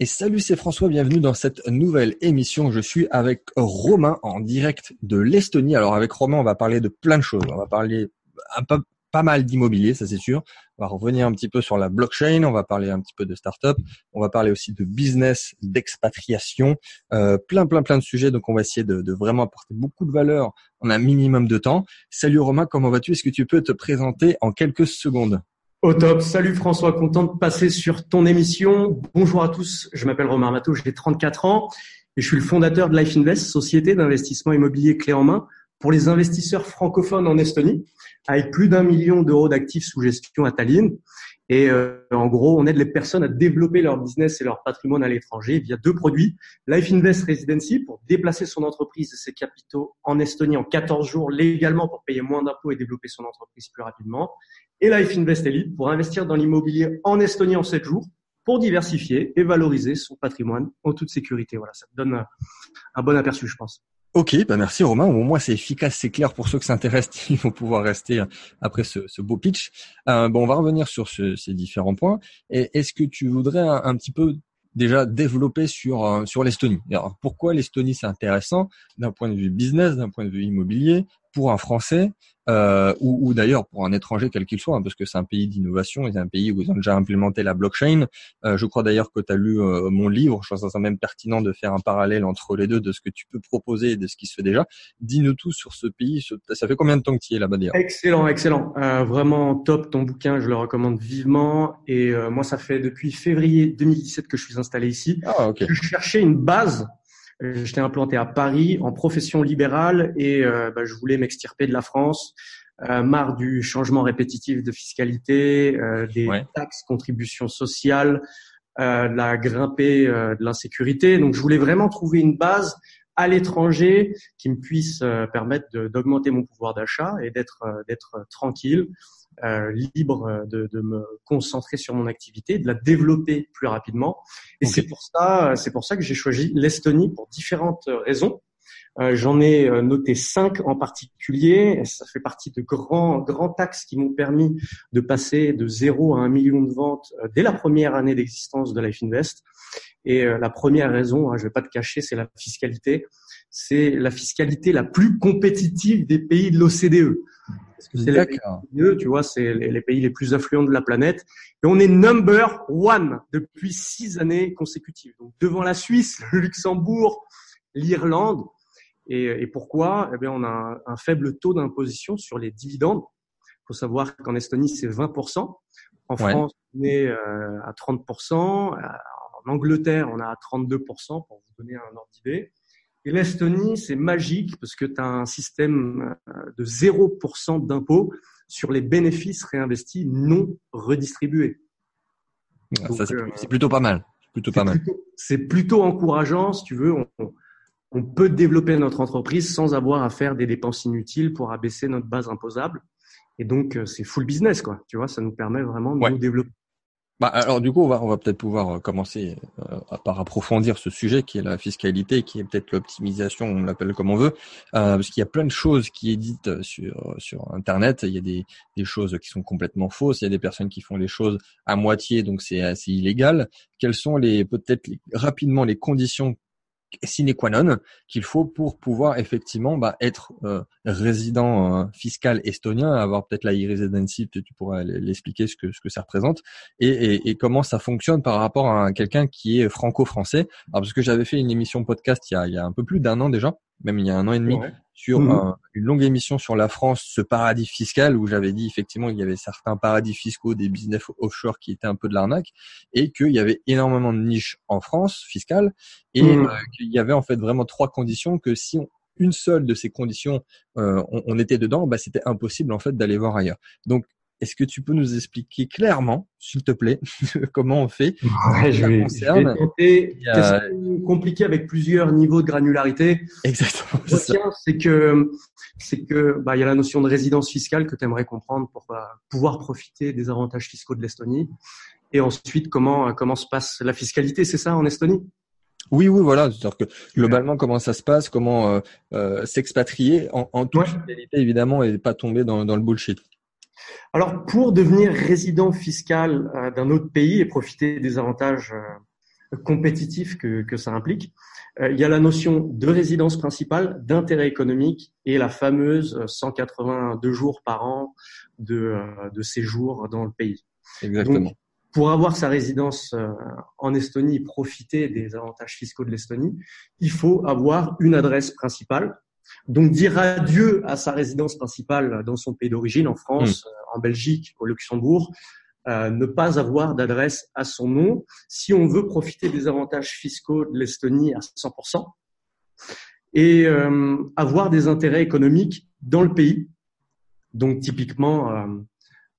Et salut, c'est François, bienvenue dans cette nouvelle émission. Je suis avec Romain en direct de l'Estonie. Alors avec Romain, on va parler de plein de choses. On va parler un peu, pas mal d'immobilier, ça c'est sûr. On va revenir un petit peu sur la blockchain, on va parler un petit peu de start-up, on va parler aussi de business, d'expatriation, euh, plein plein plein de sujets. Donc on va essayer de, de, vraiment apporter beaucoup de valeur en un minimum de temps. Salut Romain, comment vas-tu? Est-ce que tu peux te présenter en quelques secondes? Au top. Salut François, content de passer sur ton émission. Bonjour à tous, je m'appelle Romain Mato, j'ai 34 ans et je suis le fondateur de Life Invest, société d'investissement immobilier clé en main pour les investisseurs francophones en Estonie, avec plus d'un million d'euros d'actifs sous gestion à Tallinn. Et euh, en gros, on aide les personnes à développer leur business et leur patrimoine à l'étranger via deux produits. Life Invest Residency pour déplacer son entreprise et ses capitaux en Estonie en 14 jours légalement pour payer moins d'impôts et développer son entreprise plus rapidement et Life Invest Elite pour investir dans l'immobilier en Estonie en 7 jours pour diversifier et valoriser son patrimoine en toute sécurité. Voilà, ça donne un bon aperçu, je pense. Ok, bah merci Romain. Au moins c'est efficace, c'est clair pour ceux qui s'intéressent. Ils vont pouvoir rester après ce, beau pitch. Euh, bon, on va revenir sur ce, ces différents points. Et est-ce que tu voudrais un, un, petit peu déjà développer sur euh, sur l'Estonie? Alors pourquoi l'Estonie c'est intéressant d'un point de vue business, d'un point de vue immobilier? Pour un Français euh, ou, ou d'ailleurs pour un étranger quel qu'il soit, hein, parce que c'est un pays d'innovation, c'est un pays où ils ont déjà implémenté la blockchain. Euh, je crois d'ailleurs que tu as lu euh, mon livre, je pense que c'est même pertinent de faire un parallèle entre les deux de ce que tu peux proposer et de ce qui se fait déjà. Dis-nous tout sur ce pays, ça fait combien de temps que tu y es là-bas d'ailleurs? Excellent, excellent. Euh, vraiment top ton bouquin, je le recommande vivement. Et euh, moi, ça fait depuis février 2017 que je suis installé ici. Ah, ok. Je cherchais une base j'étais implanté à Paris en profession libérale et euh, bah, je voulais m'extirper de la France. Euh, marre du changement répétitif de fiscalité, euh, des taxes, contributions sociales, euh, de la grimpée de l'insécurité. Donc, je voulais vraiment trouver une base à l'étranger qui me puisse permettre d'augmenter mon pouvoir d'achat et d'être d'être tranquille euh, libre euh, de, de, me concentrer sur mon activité, de la développer plus rapidement. Et c'est pour ça, euh, c'est pour ça que j'ai choisi l'Estonie pour différentes raisons. Euh, J'en ai noté cinq en particulier. Ça fait partie de grands grands taxes qui m'ont permis de passer de zéro à un million de ventes dès la première année d'existence de Life Invest. Et la première raison, hein, je vais pas te cacher, c'est la fiscalité. C'est la fiscalité la plus compétitive des pays de l'OCDE c'est les pays tu vois, c'est les, pays les plus affluents de la planète. Et on est number one depuis six années consécutives. Donc devant la Suisse, le Luxembourg, l'Irlande. Et, pourquoi? Eh bien, on a un, faible taux d'imposition sur les dividendes. Il faut savoir qu'en Estonie, c'est 20%. En France, on est euh, à 30%. En Angleterre, on est à 32%, pour vous donner un ordre d'idée. Et l'Estonie, c'est magique parce que tu as un système euh, de 0% d'impôt sur les bénéfices réinvestis non redistribués. Ah, euh, c'est plutôt pas mal. Plutôt pas mal. C'est plutôt encourageant, si tu veux. On, on, peut développer notre entreprise sans avoir à faire des dépenses inutiles pour abaisser notre base imposable. Et donc, euh, c'est full business, quoi. Tu vois, ça nous permet vraiment de nous développer. Bah, alors du coup, on va, on va peut-être pouvoir euh, commencer euh, par approfondir ce sujet qui est la fiscalité, qui est peut-être l'optimisation, on l'appelle comme on veut, euh, parce qu'il y a plein de choses qui éditent sur sur Internet. Il y a des, des choses qui sont complètement fausses, il y a des personnes qui font les choses à moitié, donc c'est assez illégal. Quelles sont les peut-être rapidement les conditions sine qua non qu'il faut pour pouvoir effectivement bah, être euh, résident euh, fiscal estonien, avoir peut-être la e-residency, tu pourras l'expliquer ce que ça représente et, comment ça fonctionne par rapport à quelqu'un qui est franco-français. Parce que j'avais fait une émission podcast il y a un peu plus d'un an déjà, même il y a un an et demi, sur mmh une longue émission sur la France, ce paradis fiscal, où j'avais dit effectivement il y avait certains paradis fiscaux, des business offshore qui étaient un peu de l'arnaque, et qu'il y avait énormément de niches en France fiscales, et mmh. euh, qu'il y avait en fait vraiment trois conditions que si on, une seule de ces conditions euh, on, on, était dedans, bah, c'était impossible en fait d'aller voir ailleurs. Donc est-ce que tu peux nous expliquer clairement, s'il te plaît, comment on fait ouais, je vais, concerne je compliqué avec plusieurs niveaux de granularité? Exactement. C'est que c'est que bah il y a la notion de résidence fiscale que tu aimerais comprendre pour bah, pouvoir profiter des avantages fiscaux de l'Estonie. Et ensuite, comment comment se passe la fiscalité, c'est ça en Estonie? Oui, oui, voilà. C'est-à-dire que globalement, comment ça se passe, comment euh, euh, s'expatrier en, en toute ouais. évidemment, et pas tomber dans, dans le bullshit. Alors, pour devenir résident fiscal euh, d'un autre pays et profiter des avantages euh, compétitif que, que ça implique. Euh, il y a la notion de résidence principale, d'intérêt économique et la fameuse 182 jours par an de, de séjour dans le pays. Exactement. pour avoir sa résidence en Estonie, profiter des avantages fiscaux de l'Estonie, il faut avoir une adresse principale donc dire adieu à sa résidence principale dans son pays d'origine, en France, hmm. en Belgique, au Luxembourg, euh, ne pas avoir d'adresse à son nom si on veut profiter des avantages fiscaux de l'Estonie à 100% et euh, avoir des intérêts économiques dans le pays. Donc typiquement euh,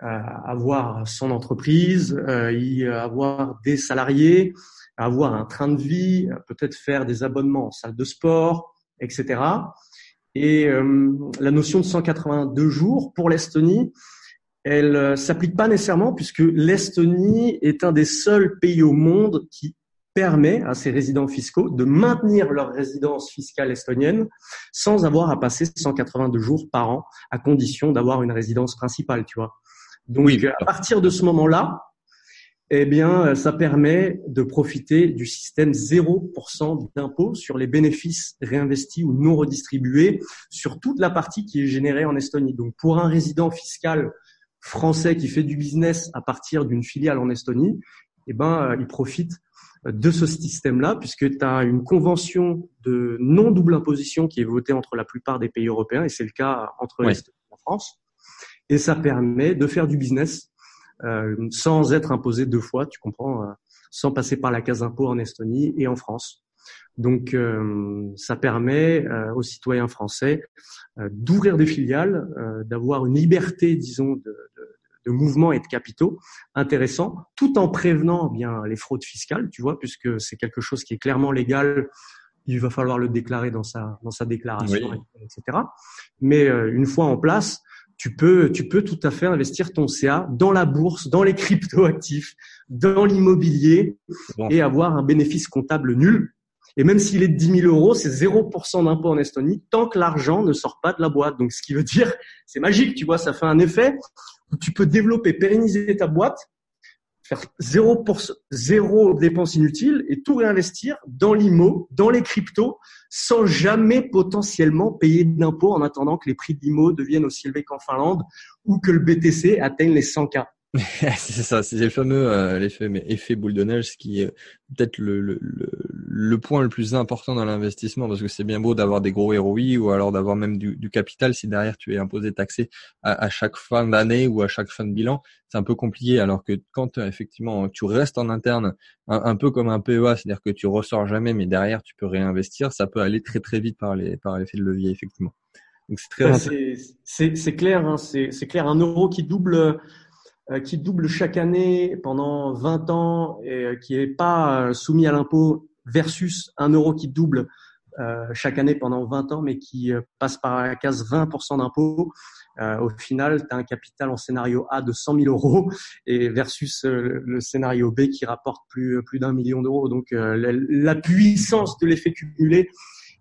avoir son entreprise, y avoir des salariés, avoir un train de vie, peut-être faire des abonnements en salle de sport, etc. Et euh, la notion de 182 jours pour l'Estonie, elle euh, s'applique pas nécessairement puisque l'Estonie est un des seuls pays au monde qui permet à ses résidents fiscaux de maintenir leur résidence fiscale estonienne sans avoir à passer 182 jours par an à condition d'avoir une résidence principale, tu vois. Donc, à partir de ce moment-là, eh bien, euh, ça permet de profiter du système 0% d'impôt sur les bénéfices réinvestis ou non redistribués sur toute la partie qui est générée en Estonie. Donc, pour un résident fiscal français qui fait du business à partir d'une filiale en Estonie, eh ben, euh, il profite de ce système-là, puisque tu as une convention de non double imposition qui est votée entre la plupart des pays européens, et c'est le cas entre l'Estonie et la France. Et ça permet de faire du business euh, sans être imposé deux fois, tu comprends, euh, sans passer par la case impôt en Estonie et en France. Donc, euh, ça permet aux citoyens français d'ouvrir des filiales, d'avoir une liberté, disons, de, de, de, mouvement et de capitaux intéressant, tout en prévenant eh bien les fraudes fiscales, tu vois, puisque c'est quelque chose qui est clairement légal. Il va falloir le déclarer dans sa dans sa déclaration, etc. Mais une fois en place, tu peux, tu peux tout à fait investir ton CA dans la bourse, dans les crypto-actifs, dans l'immobilier et avoir un bénéfice comptable nul. Et même s'il est de 10 000 euros, c'est 0% d'impôt en Estonie tant que l'argent ne sort pas de la boîte. Donc, ce qui veut dire, c'est magique, tu vois, ça fait un effet où tu peux développer, pérenniser ta boîte faire zéro pour zéro dépense inutile et tout réinvestir dans l'IMO, dans les cryptos, sans jamais potentiellement payer d'impôts en attendant que les prix de l'IMO deviennent aussi élevés qu'en Finlande ou que le BTC atteigne les 100K. c'est ça, c'est le fameux euh, l'effet effet boule de neige, qui est peut-être le, le, le, point le plus important dans l'investissement, parce que c'est bien beau d'avoir des gros ROI ou alors d'avoir même du, du, capital si derrière tu es imposé taxé à, à chaque fin d'année ou à chaque fin de bilan, c'est un peu compliqué. Alors que quand euh, effectivement tu restes en interne, un, peu comme un PEA, c'est-à-dire que tu ressors jamais, mais derrière tu peux réinvestir, ça peut aller très très vite par les par l'effet de levier effectivement. Donc c'est très c'est clair, hein, c'est clair, un euro qui double euh, qui double chaque année pendant 20 ans et euh, qui n'est pas soumis à l'impôt versus un euro qui double chaque année pendant 20 ans mais qui passe par la case 20% d'impôt, au final, tu as un capital en scénario A de 100 000 euros et versus le scénario B qui rapporte plus, plus d'un million d'euros. Donc la, puissance de l'effet cumulé,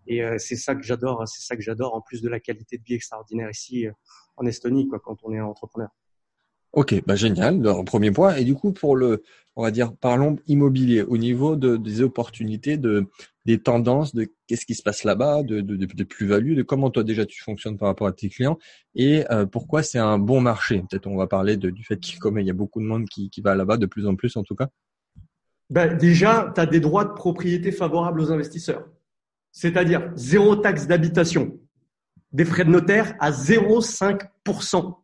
et c'est ça que j'adore, c'est ça que j'adore en plus de la qualité de vie extraordinaire ici en Estonie quoi, quand on est entrepreneur. Ok, bah génial, le premier point. Et du coup, pour le, on va dire, parlons immobilier, au niveau de, des opportunités, de, des tendances, de qu'est-ce qui se passe là-bas, de, de, des plus-values, de comment toi déjà tu fonctionnes par rapport à tes clients et euh, pourquoi c'est un bon marché? Peut-être on va parler de, du fait qu'il y a beaucoup de monde qui, qui va là-bas, de plus en plus en tout cas. Ben, déjà, tu as des droits de propriété favorables aux investisseurs, c'est-à-dire zéro taxe d'habitation, des frais de notaire à 0,5%.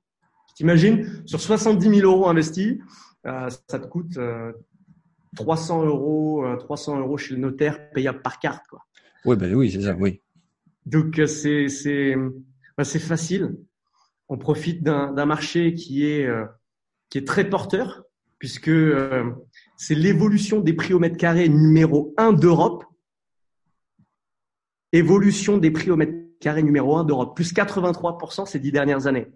T'imagines, sur 70 000 euros investis, euh, ça te coûte 300 euh, euros, 300 euh, euros chez le notaire payable par carte, quoi. Oui, ben oui, c'est ça, oui. Donc c'est c'est ben, c'est facile. On profite d'un marché qui est qui est très porteur puisque c'est l'évolution des prix au mètre carré numéro 1 d'Europe. Évolution des prix au mètre carré numéro 1 d'Europe, plus 83% ces dix dernières années.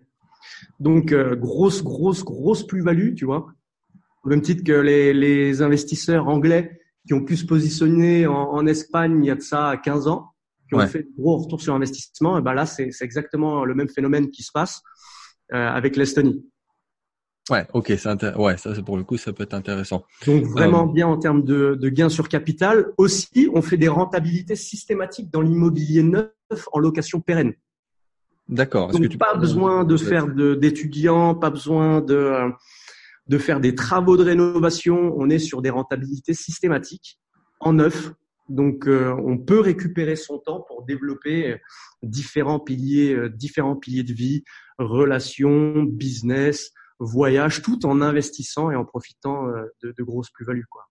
Donc, euh, grosse, grosse, grosse plus-value, tu vois. Au même titre que les, les, investisseurs anglais qui ont pu se positionner en, en, Espagne il y a de ça 15 ans, qui ont fait de gros retours sur investissement, et ben là, c'est exactement le même phénomène qui se passe euh, avec l'Estonie. Ouais, ok, c'est ouais, ça pour le coup, ça peut être intéressant. Donc vraiment bien en termes de, de gains sur capital. Aussi, on fait des rentabilités systématiques dans l'immobilier neuf en location pérenne. D'accord. Donc tu pas besoin de faire d'étudiants, pas besoin de de faire des travaux de rénovation. On est sur des rentabilités systématiques en neuf. Donc euh, on peut récupérer son temps pour développer différents piliers, euh, différents piliers de vie, relations, business, voyage, tout en investissant et en profitant euh, de, de grosses plus-values. Quoi.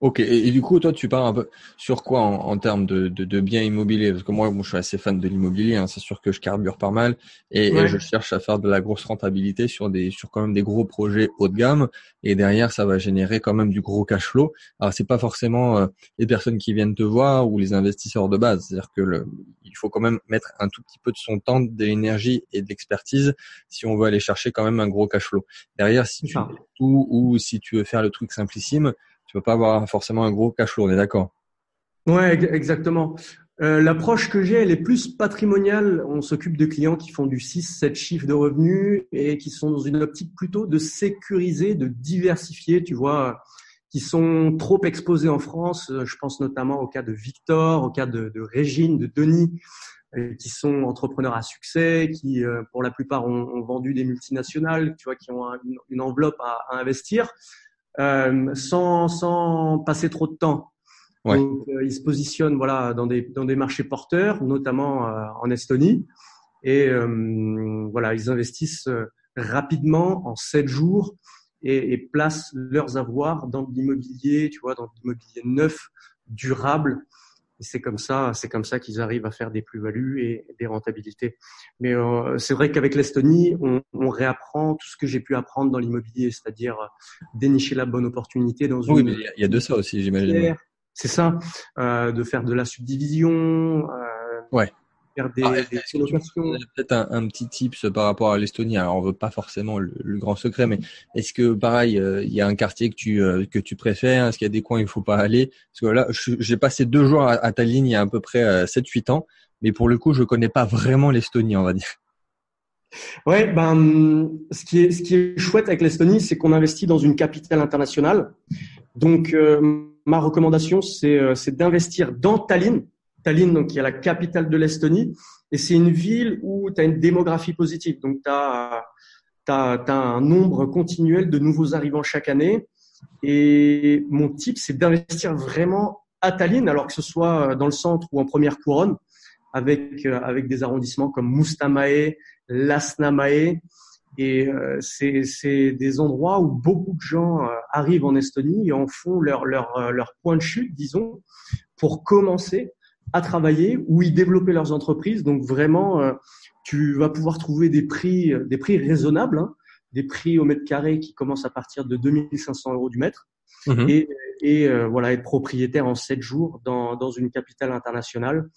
Ok, et, du coup, toi, tu parles un peu sur quoi en, en termes de, de, de, biens immobiliers? Parce que moi, moi, je suis assez fan de l'immobilier. Hein, c'est sûr que je carbure pas mal et, je cherche à faire de la grosse rentabilité sur des, sur quand même des gros projets haut de gamme. Et derrière, ça va générer quand même du gros cash flow. Alors, c'est pas forcément euh, les personnes qui viennent te voir ou les investisseurs de base. C'est-à-dire que le, il faut quand même mettre un tout petit peu de son temps, de l'énergie et de l'expertise si on veut aller chercher quand même un gros cash flow. Derrière, si tu tout ou si tu veux faire le truc simplissime tu peux pas avoir forcément un gros cash flow, on est d'accord Ouais, exactement. Euh, L'approche que j'ai, elle est plus patrimoniale. On s'occupe de clients qui font du 6-7 chiffres de revenus et qui sont dans une optique plutôt de sécuriser, de diversifier, tu vois, qui sont trop exposés en France. Je pense notamment au cas de Victor, au cas de, Régine, de Denis, euh, qui sont entrepreneurs à succès, qui euh, pour la plupart ont, vendu des multinationales, tu vois, qui ont une, enveloppe à investir. Euh, sans, sans passer trop de temps. Donc, euh, ils se positionnent voilà dans des dans des marchés porteurs, notamment euh, en Estonie, et voilà ils investissent rapidement en sept jours et, et placent leurs avoirs dans l'immobilier, tu vois, dans l'immobilier neuf, durable, et c'est comme ça, c'est comme ça qu'ils arrivent à faire des plus-values et des rentabilités. Mais euh, c'est vrai qu'avec l'Estonie, on, on, réapprend tout ce que j'ai pu apprendre dans l'immobilier, c'est-à-dire dénicher la bonne opportunité dans une. Oui, mais il y a de ça aussi, j'imagine. C'est ça, euh, de faire de la subdivision. Euh, ouais des, ah, Peut-être un, petit tips par rapport à l'Estonie. Alors, on veut pas forcément le, grand secret, mais est-ce que pareil, euh, il y a un quartier que tu euh, que tu préfères? Est-ce qu'il y a des coins où il faut pas aller? Parce que là, j'ai passé deux jours à, Tallinn il y a à peu près 7-8 euh, ans, mais pour le coup, je connais pas vraiment l'Estonie, on va dire. Ouais, ben, ce qui est ce qui est chouette avec l'Estonie, c'est qu'on investit dans une capitale internationale. Donc, ma recommandation, c'est c'est d'investir dans Tallinn Tallinn, donc, qui est la capitale de l'Estonie. Et c'est une ville où tu as une démographie positive. Donc, tu as, un nombre continuel de nouveaux arrivants chaque année. Et mon tip, c'est d'investir vraiment à Tallinn, alors que ce soit dans le centre ou en première couronne, avec, euh, avec des arrondissements comme Mustamae, Lasnamae. Et euh, c'est des endroits où beaucoup de gens euh, arrivent en Estonie et en font leur, leur, leur point de chute, disons, pour commencer à travailler, où ils développaient leurs entreprises. Donc vraiment, euh, tu vas pouvoir trouver des prix, des prix raisonnables, hein, des prix au mètre carré qui commencent à partir de 2500 euros du mètre. Mhm. Et, et euh, voilà, être propriétaire en 7 jours dans, dans une capitale internationale.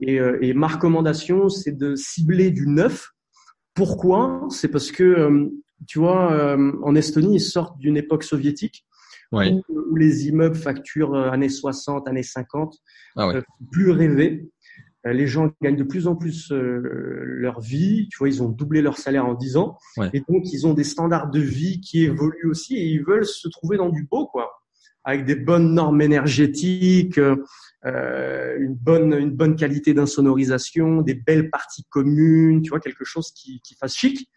Et, euh, et ma recommandation, c'est de cibler du neuf. Pourquoi? C'est parce que, tu vois, en Estonie, ils sortent d'une époque soviétique où, les immeubles facturent euh, années 60, années 50, ah euh, plus rêver. Euh, les gens gagnent de plus en plus leur vie. Tu vois, ils ont doublé leur salaire en 10 ans. Et donc, ils ont des standards de vie qui évoluent aussi et ils veulent se trouver dans du beau, quoi. Avec des bonnes normes énergétiques, euh, une bonne une bonne qualité d'insonorisation, des belles parties communes, tu vois, quelque chose qui, qui fasse chic.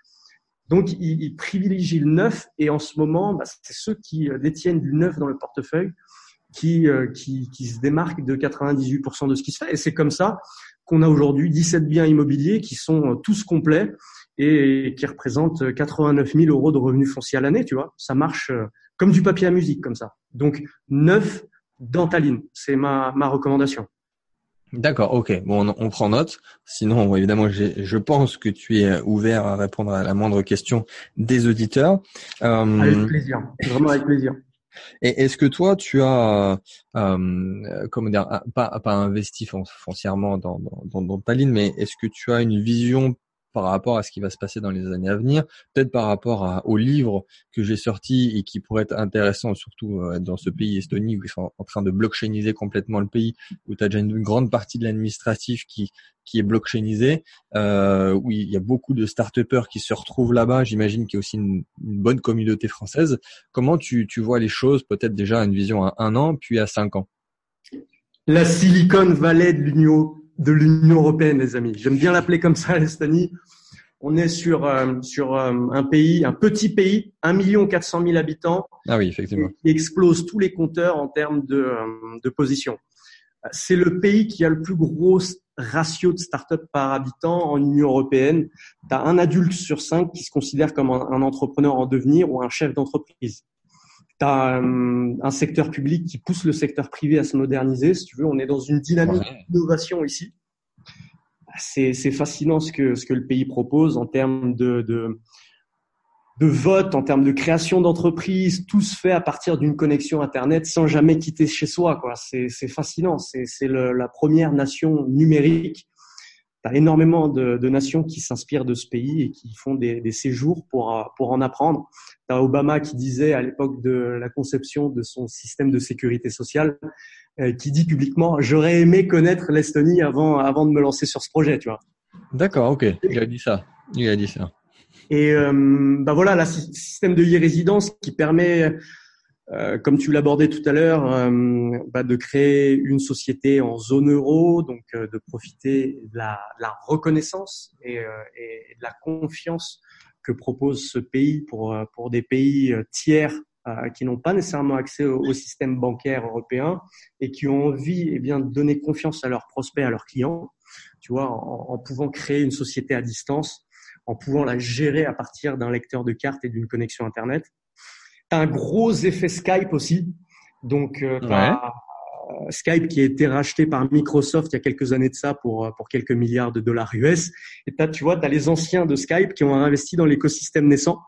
Donc, ils, privilégient le neuf et en ce moment, bah, c'est ceux qui euh, détiennent du neuf dans le portefeuille qui, euh, qui, qui se démarquent de 98% de ce qui se fait. Et c'est comme ça qu'on a aujourd'hui 17 biens immobiliers qui sont euh, tous complets et qui représentent 89 000 euros de revenus fonciers à l'année, tu vois. Ça marche comme du papier à musique, comme ça. Donc, neuf dans c'est ma, ma recommandation. D'accord, ok. Bon, on, prend note. Sinon, évidemment, je pense que tu es ouvert à répondre à la moindre question des auditeurs. Euh, avec plaisir, vraiment avec plaisir. Et est-ce que toi, tu as, euh, comment dire, pas, pas investi foncièrement dans, dans, dans, Tallinn, mais est-ce que tu as une vision par rapport à ce qui va se passer dans les années à venir, peut-être par rapport à, au livre que j'ai sorti et qui pourrait être intéressant, surtout euh, dans ce pays Estonie où ils sont en train de blockchainiser complètement le pays, où tu as déjà une, grande partie de l'administratif qui qui est blockchainisé, euh, où il y a beaucoup de start qui se retrouvent là-bas. J'imagine qu'il y a aussi une, bonne communauté française. Comment tu, tu vois les choses, peut-être déjà une vision à un an, puis à cinq ans? La Silicon Valley de l'Union de l'Union européenne, les amis. J'aime bien l'appeler comme ça, l'Estonie. On est sur euh, sur euh, un pays, un petit pays, 1 million 400 000 habitants. Ah oui, effectivement. Qui explose tous les compteurs en termes de, euh, de position. C'est le pays qui a le plus gros ratio de start-up par habitant en Union européenne. Tu as un adulte sur cinq qui se considère comme un entrepreneur en devenir ou un chef d'entreprise tu as euh, un, secteur public qui pousse le secteur privé à se moderniser. Si tu veux, on est dans une dynamique d'innovation ici. C'est, fascinant ce que, ce que le pays propose en termes de, de, de vote, en termes de création d'entreprises. Tout se fait à partir d'une connexion Internet sans jamais quitter chez soi. C'est, fascinant. C'est, la première nation numérique tu as énormément de, de, nations qui s'inspirent de ce pays et qui font des, des séjours pour, pour en apprendre. Tu as Obama qui disait à l'époque de la conception de son système de sécurité sociale, euh, qui dit publiquement, j'aurais aimé connaître l'Estonie avant, avant de me lancer sur ce projet, tu vois. D'accord, ok, il a dit ça. Il a dit ça. Et euh, bah voilà, le système de e-résidence qui permet euh, comme tu l'abordais tout à l'heure, euh, bah, de créer une société en zone euro, donc euh, de profiter de la, de la reconnaissance et, et, de la confiance que propose ce pays pour, pour des pays tiers qui n'ont pas nécessairement accès au, système bancaire européen et qui ont envie eh bien, de donner confiance à leurs prospects, à leurs clients, tu vois, en, en pouvant créer une société à distance, en pouvant la gérer à partir d'un lecteur de cartes et d'une connexion Internet un gros effet Skype aussi. Donc, euh, Skype qui a été racheté par Microsoft il y a quelques années de ça pour, euh, pour quelques milliards de dollars US. Et as, tu vois, tu as les anciens de Skype qui ont investi dans l'écosystème naissant.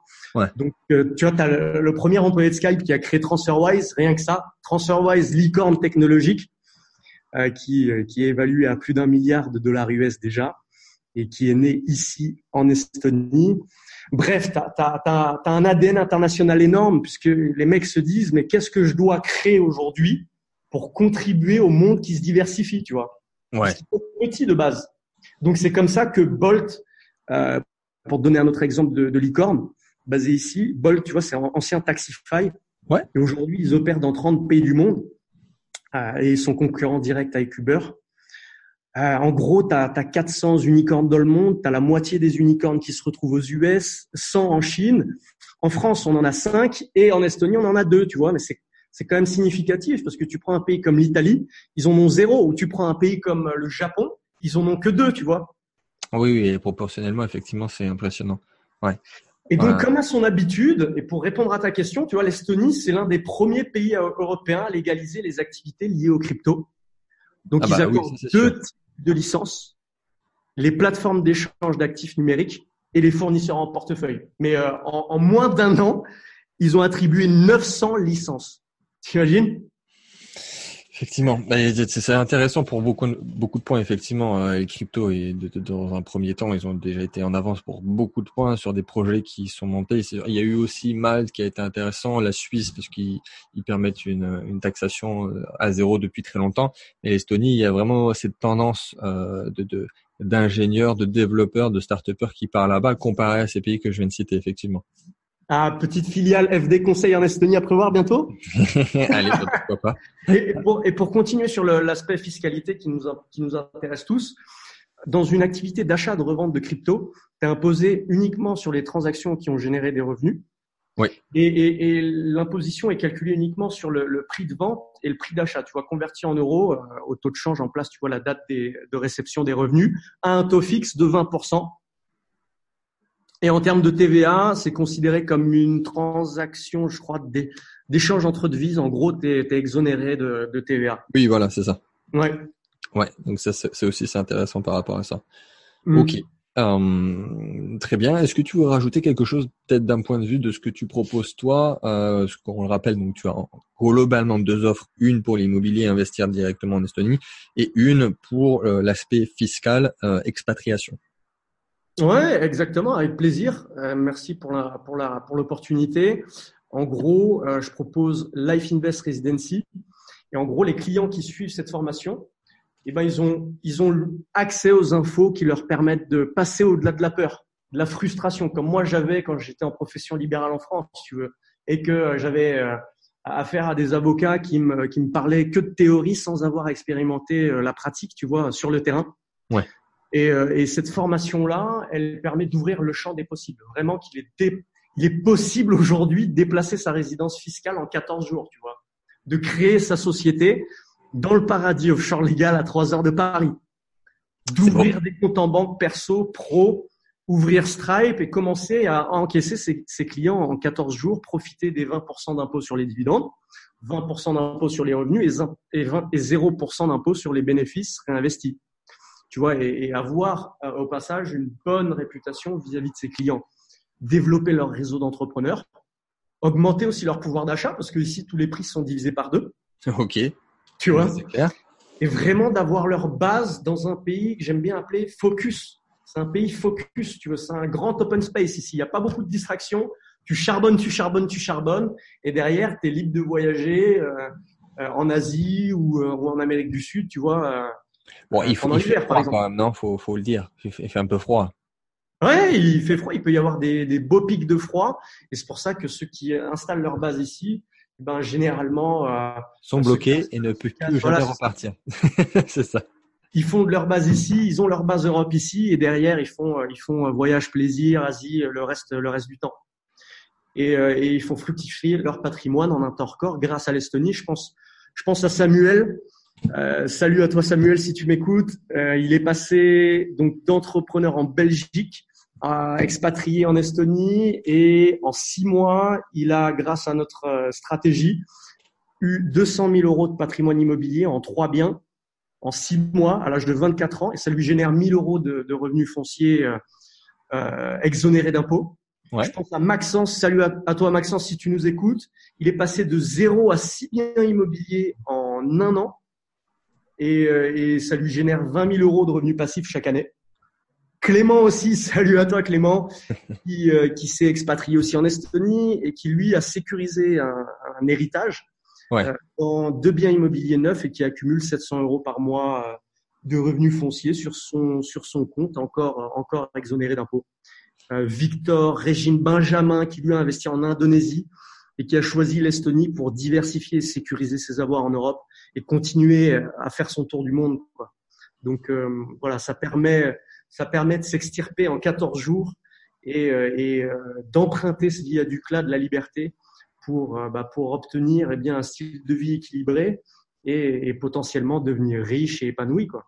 Donc, euh, tu vois, tu as le, premier employé de Skype qui a créé TransferWise, rien que ça. TransferWise, licorne technologique, qui, qui est évalué à plus d'un milliard de dollars US déjà et qui est né ici en Estonie. Bref, tu as, un ADN international énorme puisque les mecs se disent mais qu'est-ce que je dois créer aujourd'hui pour contribuer au monde qui se diversifie, tu vois? Ouais. petit de base. Donc c'est comme ça que Bolt, euh, pour donner un autre exemple de, de licorne, basé ici, Bolt, tu vois, c'est un ancien Taxify. Ouais. Et aujourd'hui, ils opèrent dans 30 pays du monde euh, et ils sont concurrents directs avec Uber. Euh, en gros, tu as, 400 unicornes dans le monde, tu as la moitié des unicornes qui se retrouvent aux US, 100 en Chine. En France, on en a 5 et en Estonie, on en a 2, tu vois, mais c'est c'est quand même significatif parce que tu prends un pays comme l'Italie, ils en ont zéro, ou tu prends un pays comme le Japon, ils en ont que deux, tu vois. Oui, oui, et proportionnellement, effectivement, c'est impressionnant. Ouais. Et donc, comme à son habitude, et pour répondre à ta question, tu vois, l'Estonie, c'est l'un des premiers pays européens à légaliser les activités liées aux crypto. Donc, ah ils bah accordent deux de licences, les plateformes d'échange d'actifs numériques et les fournisseurs en portefeuille. Mais euh, en, moins d'un an, ils ont attribué 900 licences. T'imagines? Effectivement, c'est intéressant pour beaucoup beaucoup de points. Effectivement, euh, les cryptos et dans un premier temps, ils ont déjà été en avance pour beaucoup de points sur des projets qui sont montés. Il y a eu aussi Malte qui a été intéressant, la Suisse parce qu'ils permettent une, une, taxation euh, à zéro depuis très longtemps. Et l'Estonie, il y a vraiment cette tendance euh, de d'ingénieurs, de, développeurs, de start qui partent là-bas, comparé à ces pays que je viens de citer, effectivement. Ah, petite filiale FD Conseil en Estonie à prévoir bientôt? Allez, pourquoi pas. Et pour, et pour continuer sur l'aspect fiscalité qui nous, qui nous intéresse tous, dans une activité d'achat de revente de crypto, tu es imposé uniquement sur les transactions qui ont généré des revenus. Oui. Et, et, et l'imposition est calculée uniquement sur le, le, prix de vente et le prix d'achat. Tu vois, converti en euros, euh, au taux de change en place, tu vois la date des, de réception des revenus, à un taux fixe de 20%. Et en termes de TVA, c'est considéré comme une transaction, je crois, d'échange entre devises. En gros, tu es, exonéré de, de, TVA. Oui, voilà, c'est ça. Ouais. Ouais, donc ça, c'est aussi c'est intéressant par rapport à ça. Mm. Ok. Euh, très bien. Est-ce que tu veux rajouter quelque chose, peut-être d'un point de vue de ce que tu proposes toi? Euh, Ce qu'on le rappelle, donc tu as globalement deux offres, une pour l'immobilier, investir directement en Estonie, et une pour euh, l'aspect fiscal, euh, expatriation. Ouais, exactement, avec plaisir. Euh, merci pour la pour la pour l'opportunité. En gros, euh, je propose Life Invest Residency. Et en gros, les clients qui suivent cette formation, eh ben ils ont ils ont accès aux infos qui leur permettent de passer au-delà de la peur, de la frustration, comme moi j'avais quand j'étais en profession libérale en France, si tu veux, et que euh, j'avais affaire à des avocats qui me qui me parlaient que de théorie sans avoir expérimenté la pratique, tu vois, sur le terrain. Ouais. Et, euh, et cette formation-là, elle permet d'ouvrir le champ des possibles. Vraiment qu'il est, il est possible aujourd'hui de déplacer sa résidence fiscale en 14 jours, tu vois. De créer sa société dans le paradis offshore légal à 3 heures de Paris. D'ouvrir des comptes en banque perso, pro, ouvrir Stripe et commencer à encaisser ses, ses clients en 14 jours, profiter des 20% d'impôts sur les dividendes, 20% d'impôts sur les revenus et, 20, et 0% d'impôts sur les bénéfices réinvestis tu vois, et, avoir euh, au passage une bonne réputation vis-à-vis de ses clients, développer leur réseau d'entrepreneurs, augmenter aussi leur pouvoir d'achat parce que ici tous les prix sont divisés par deux. Ok. Tu vois? C'est clair. Et vraiment d'avoir leur base dans un pays que j'aime bien appeler focus. C'est un pays focus, tu vois. C'est un grand open space ici. Il n'y a pas beaucoup de distractions. Tu charbonnes, tu charbonnes, tu charbonnes, et derrière, tu es libre de voyager euh, euh, en Asie ou, ou, en Amérique du Sud, tu vois Bon, il faut, il fait froid quand même, non? Faut, faut le dire. Il fait, un peu froid. Ouais, il fait froid. Il peut y avoir des, des beaux pics de froid, et c'est pour ça que ceux qui installent leur base ici, ben généralement euh, sont bloqués et ne peuvent plus jamais repartir. c'est ça. Ils font de leur base ici, ils ont leur base Europe ici, et derrière ils font ils font voyage plaisir, Asie, le reste le reste du temps. Et, euh, et ils font fructifier leur patrimoine en un temps record grâce à l'Estonie. Je pense je pense à Samuel euh, salut à toi Samuel si tu m'écoutes. Euh, il est passé donc d'entrepreneur en Belgique à expatrié en Estonie et en six mois, il a, grâce à notre euh, stratégie, eu 200 000 euros de patrimoine immobilier en trois biens en six mois à l'âge de 24 ans et ça lui génère 1000 euros de, de revenus fonciers euh, exonérés d'impôts. Ouais. Je pense à Maxence. Salut à, à, toi Maxence si tu nous écoutes. Il est passé de zéro à six biens immobiliers en un an et, euh, et ça lui génère 20 000 euros de revenus passifs chaque année. Clément aussi, salut à toi Clément, qui, euh, qui s'est expatrié aussi en Estonie et qui lui a sécurisé un, un héritage ouais. euh, en deux biens immobiliers neufs et qui accumule 700 euros par mois euh, de revenus fonciers sur son sur son compte, encore encore exonéré d'impôts. Euh, Victor, Régine Benjamin, qui lui a investi en Indonésie et qui a choisi l'Estonie pour diversifier et sécuriser ses avoirs en Europe et continuer à faire son tour du monde. Quoi. Donc euh, voilà, ça permet, ça permet de s'extirper en 14 jours et, euh, et euh, d'emprunter ce viaduc-là de la liberté pour, euh, bah, pour obtenir eh bien, un style de vie équilibré et, et potentiellement devenir riche et épanoui. Quoi.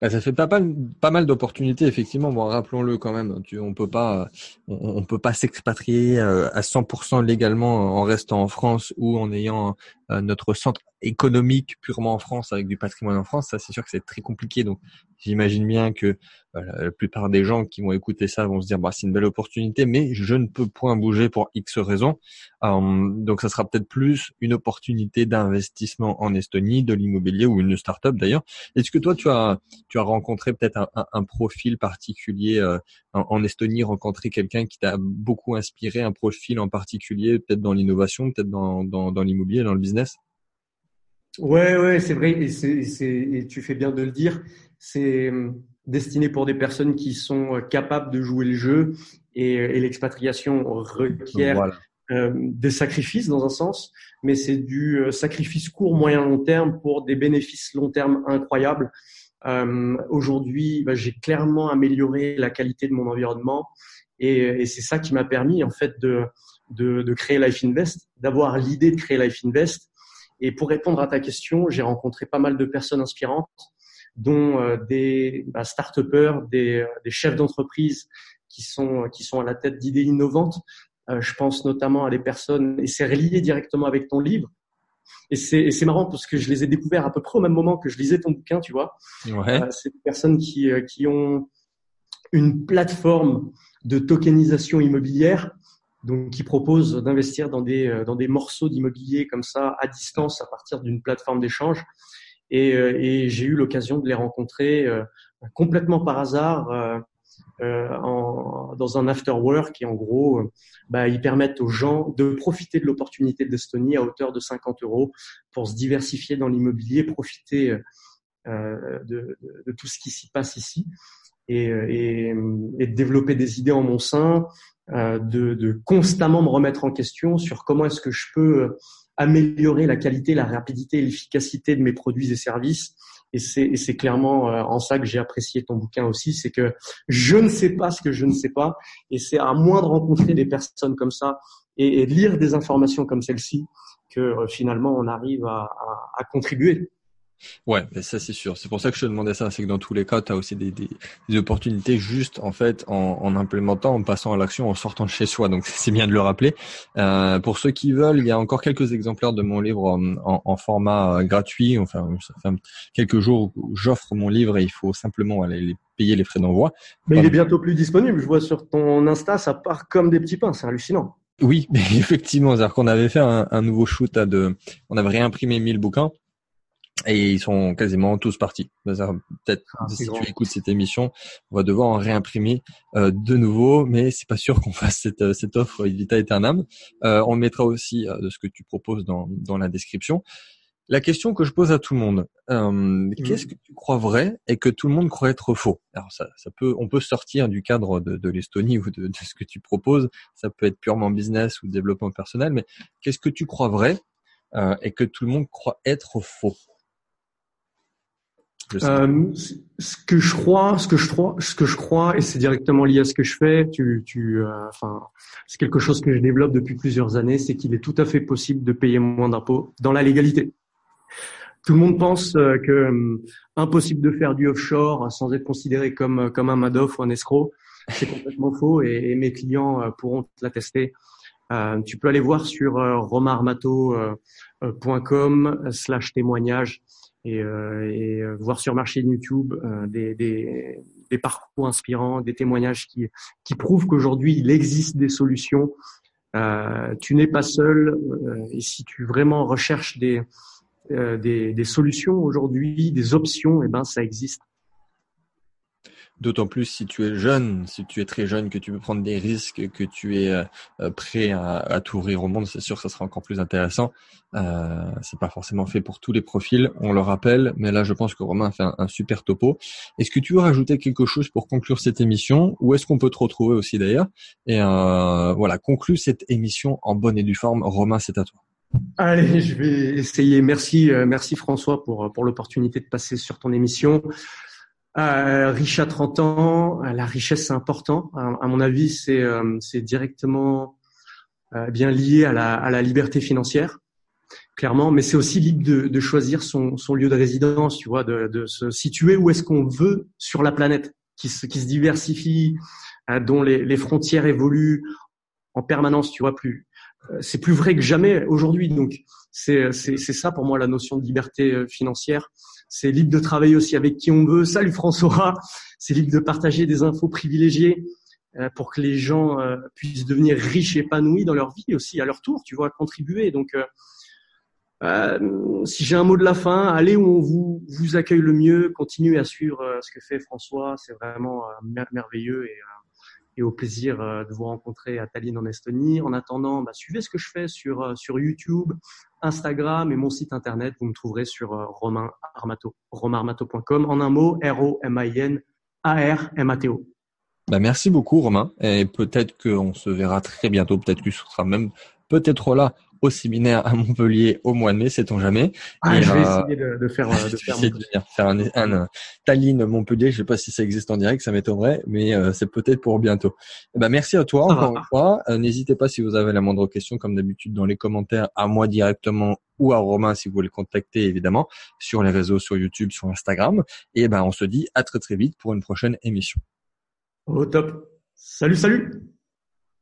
Bah, ça fait pas mal, pas mal d'opportunités effectivement. Bon, rappelons-le quand même. Tu, on peut pas, on, on peut pas s'expatrier à 100% légalement en restant en France ou en ayant notre centre économique purement en France avec du patrimoine en France. Ça, c'est sûr que c'est très compliqué. Donc, j'imagine bien que la plupart des gens qui vont écouter ça vont se dire bah c'est une belle opportunité, mais je ne peux point bouger pour X raisons. Euh, donc ça sera peut-être plus une opportunité d'investissement en Estonie, de l'immobilier ou une start-up d'ailleurs. Est-ce que toi tu as tu as rencontré peut-être un, profil particulier euh, en, en, Estonie, rencontré quelqu'un qui t'a beaucoup inspiré, un profil en particulier, peut-être dans l'innovation, peut-être dans, dans, dans l'immobilier, dans le business? Ouais, ouais, c'est vrai, et, c'est, et tu fais bien de le dire. C'est destiné pour des personnes qui sont euh, capables de jouer le jeu et, et l'expatriation requiert euh, des sacrifices dans un sens, mais c'est du euh, sacrifice court, moyen, long terme pour des bénéfices long terme incroyables. Euh, Aujourd'hui, bah, j'ai clairement amélioré la qualité de mon environnement et, et c'est ça qui m'a permis en fait de, de, de créer Life Invest, d'avoir l'idée de créer Life Invest. Et pour répondre à ta question, j'ai rencontré pas mal de personnes inspirantes dont euh, des bah, start-upers, des, euh, des chefs d'entreprise qui sont, qui sont à la tête d'idées innovantes. Euh, je pense notamment à des personnes, et c'est relié directement avec ton livre. Et c'est, c'est marrant parce que je les ai découverts à peu près au même moment que je lisais ton bouquin, tu vois. Ouais. Euh, c'est des personnes qui, qui ont une plateforme de tokenisation immobilière, donc qui propose d'investir dans des, dans des morceaux d'immobilier comme ça à distance à partir d'une plateforme d'échange. Et, euh, et j'ai eu l'occasion de les rencontrer euh, complètement par hasard euh, en, dans un after work et en gros, bah, ils permettent aux gens de profiter de l'opportunité d'Estonie à hauteur de 50 euros pour se diversifier dans l'immobilier, profiter de, de, de, tout ce qui s'y passe ici et, et, et, développer des idées en mon sein, de, de constamment me remettre en question sur comment est-ce que je peux améliorer la qualité, la rapidité et l'efficacité de mes produits et services. Et c'est clairement euh, en ça que j'ai apprécié ton bouquin aussi, c'est que je ne sais pas ce que je ne sais pas, et c'est à moins de rencontrer des personnes comme ça et, de lire des informations comme celle-ci que euh, finalement on arrive à, à, à contribuer. Ouais, mais ça c'est sûr. C'est pour ça que je te demandais ça. C'est que dans tous les cas, tu as aussi des, des, des, opportunités juste en fait en, en implémentant, en passant à l'action, en sortant de chez soi. Donc c'est bien de le rappeler. Euh, pour ceux qui veulent, il y a encore quelques exemplaires de mon livre en, en, format euh, gratuit. Enfin, ça fait quelques jours où j'offre mon livre et il faut simplement aller payer les frais d'envoi. Mais il est bientôt plus disponible. Je vois sur ton Insta, ça part comme des petits pains. C'est hallucinant. Oui, mais effectivement, c'est-à-dire qu'on avait fait un, un, nouveau shoot à de, on avait réimprimé 1000 bouquins et ils sont quasiment tous partis. Peut-être ah, si tu écoutes cette émission, on va devoir en réimprimer euh, de nouveau, mais c'est pas sûr qu'on fasse cette, euh, cette offre vita aeternam. Euh, on mettra aussi euh, de ce que tu proposes dans, dans la description. La question que je pose à tout le monde, euh, mmh. qu'est-ce que tu crois vrai et que tout le monde croit être faux? Alors ça, ça peut, on peut sortir du cadre de, de l'Estonie ou de, de, ce que tu proposes. Ça peut être purement business ou développement personnel, mais qu'est-ce que tu crois vrai euh, et que tout le monde croit être faux? Euh, ce que je crois, ce que je crois, ce que je crois, et c'est directement lié à ce que je fais. Tu, tu, euh, enfin, c'est quelque chose que je développe depuis plusieurs années, c'est qu'il est tout à fait possible de payer moins d'impôts dans la légalité. Tout le monde pense euh, que euh, impossible de faire du offshore sans être considéré comme comme un Madoff ou un escroc. C'est complètement faux et, mes clients pourront l'attester. tu peux aller voir sur romarmato.com slash témoignage et, euh, euh, voir sur marché YouTube euh, des, parcours inspirants, des témoignages qui, qui prouvent qu'aujourd'hui il existe des solutions. Tu n'es pas seul et si tu vraiment recherches des, des, solutions aujourd'hui, des options, eh ben ça existe. D'autant plus si tu es jeune, si tu es très jeune, que tu peux prendre des risques, que tu es euh, prêt à, à t'ouvrir au monde, c'est sûr que ça sera encore plus intéressant. Euh, c'est pas forcément fait pour tous les profils, on le rappelle, mais là je pense que Romain a fait un, super topo. Est-ce que tu veux rajouter quelque chose pour conclure cette émission, ou est-ce qu'on peut te retrouver aussi d'ailleurs? Et euh, voilà, conclue cette émission en bonne et due forme. Romain, c'est à toi. Allez, je vais essayer. Merci, euh, merci François pour pour l'opportunité de passer sur ton émission. Euh, riche à 30 ans, euh, la richesse c'est important. À, mon avis, c'est euh, directement euh, bien lié à la, à la liberté financière, clairement. Mais c'est aussi libre de, de choisir son, son, lieu de résidence, tu vois, de, de se situer où est-ce qu'on veut sur la planète, qui se, qui se diversifie, dont les, les frontières évoluent en permanence, tu vois. Plus c'est plus vrai que jamais aujourd'hui. Donc c'est ça pour moi la notion de liberté financière c'est libre de travailler aussi avec qui on veut. Salut François. C'est libre de partager des infos privilégiées euh, pour que les gens euh, puissent devenir riches, épanouis dans leur vie aussi à leur tour. Tu vois, contribuer. Donc, euh si j'ai un mot de la fin, allez où on vous vous accueille le mieux. Continuez à suivre ce que fait François. C'est vraiment merveilleux et et au plaisir euh, de vous rencontrer à Tallinn en Estonie. En attendant, bah, suivez ce que je fais sur, euh, sur YouTube, Instagram et mon site internet. Vous me trouverez sur euh, Romain Armato. En un mot, R-O-M-I-N-A-R-M-A-T-O. Bah merci beaucoup Romain et peut-être qu'on se verra très bientôt, peut-être que tu seras même peut-être là au séminaire à Montpellier au mois de mai, sait-on jamais. Ah, je vais euh, essayer de, de faire, de faire, de faire un, un, Tallinn Montpellier. Je sais pas si ça existe en direct, ça m'étonnerait, mais euh, c'est peut-être pour bientôt. Eh ben, merci à toi encore une fois. Euh, n'hésitez pas si vous avez la moindre question, comme d'habitude dans les commentaires, à moi directement ou à Romain si vous voulez le contacter évidemment sur les réseaux, sur YouTube, sur Instagram. Et ben on se dit à très très vite pour une prochaine émission. Au top. Salut, salut.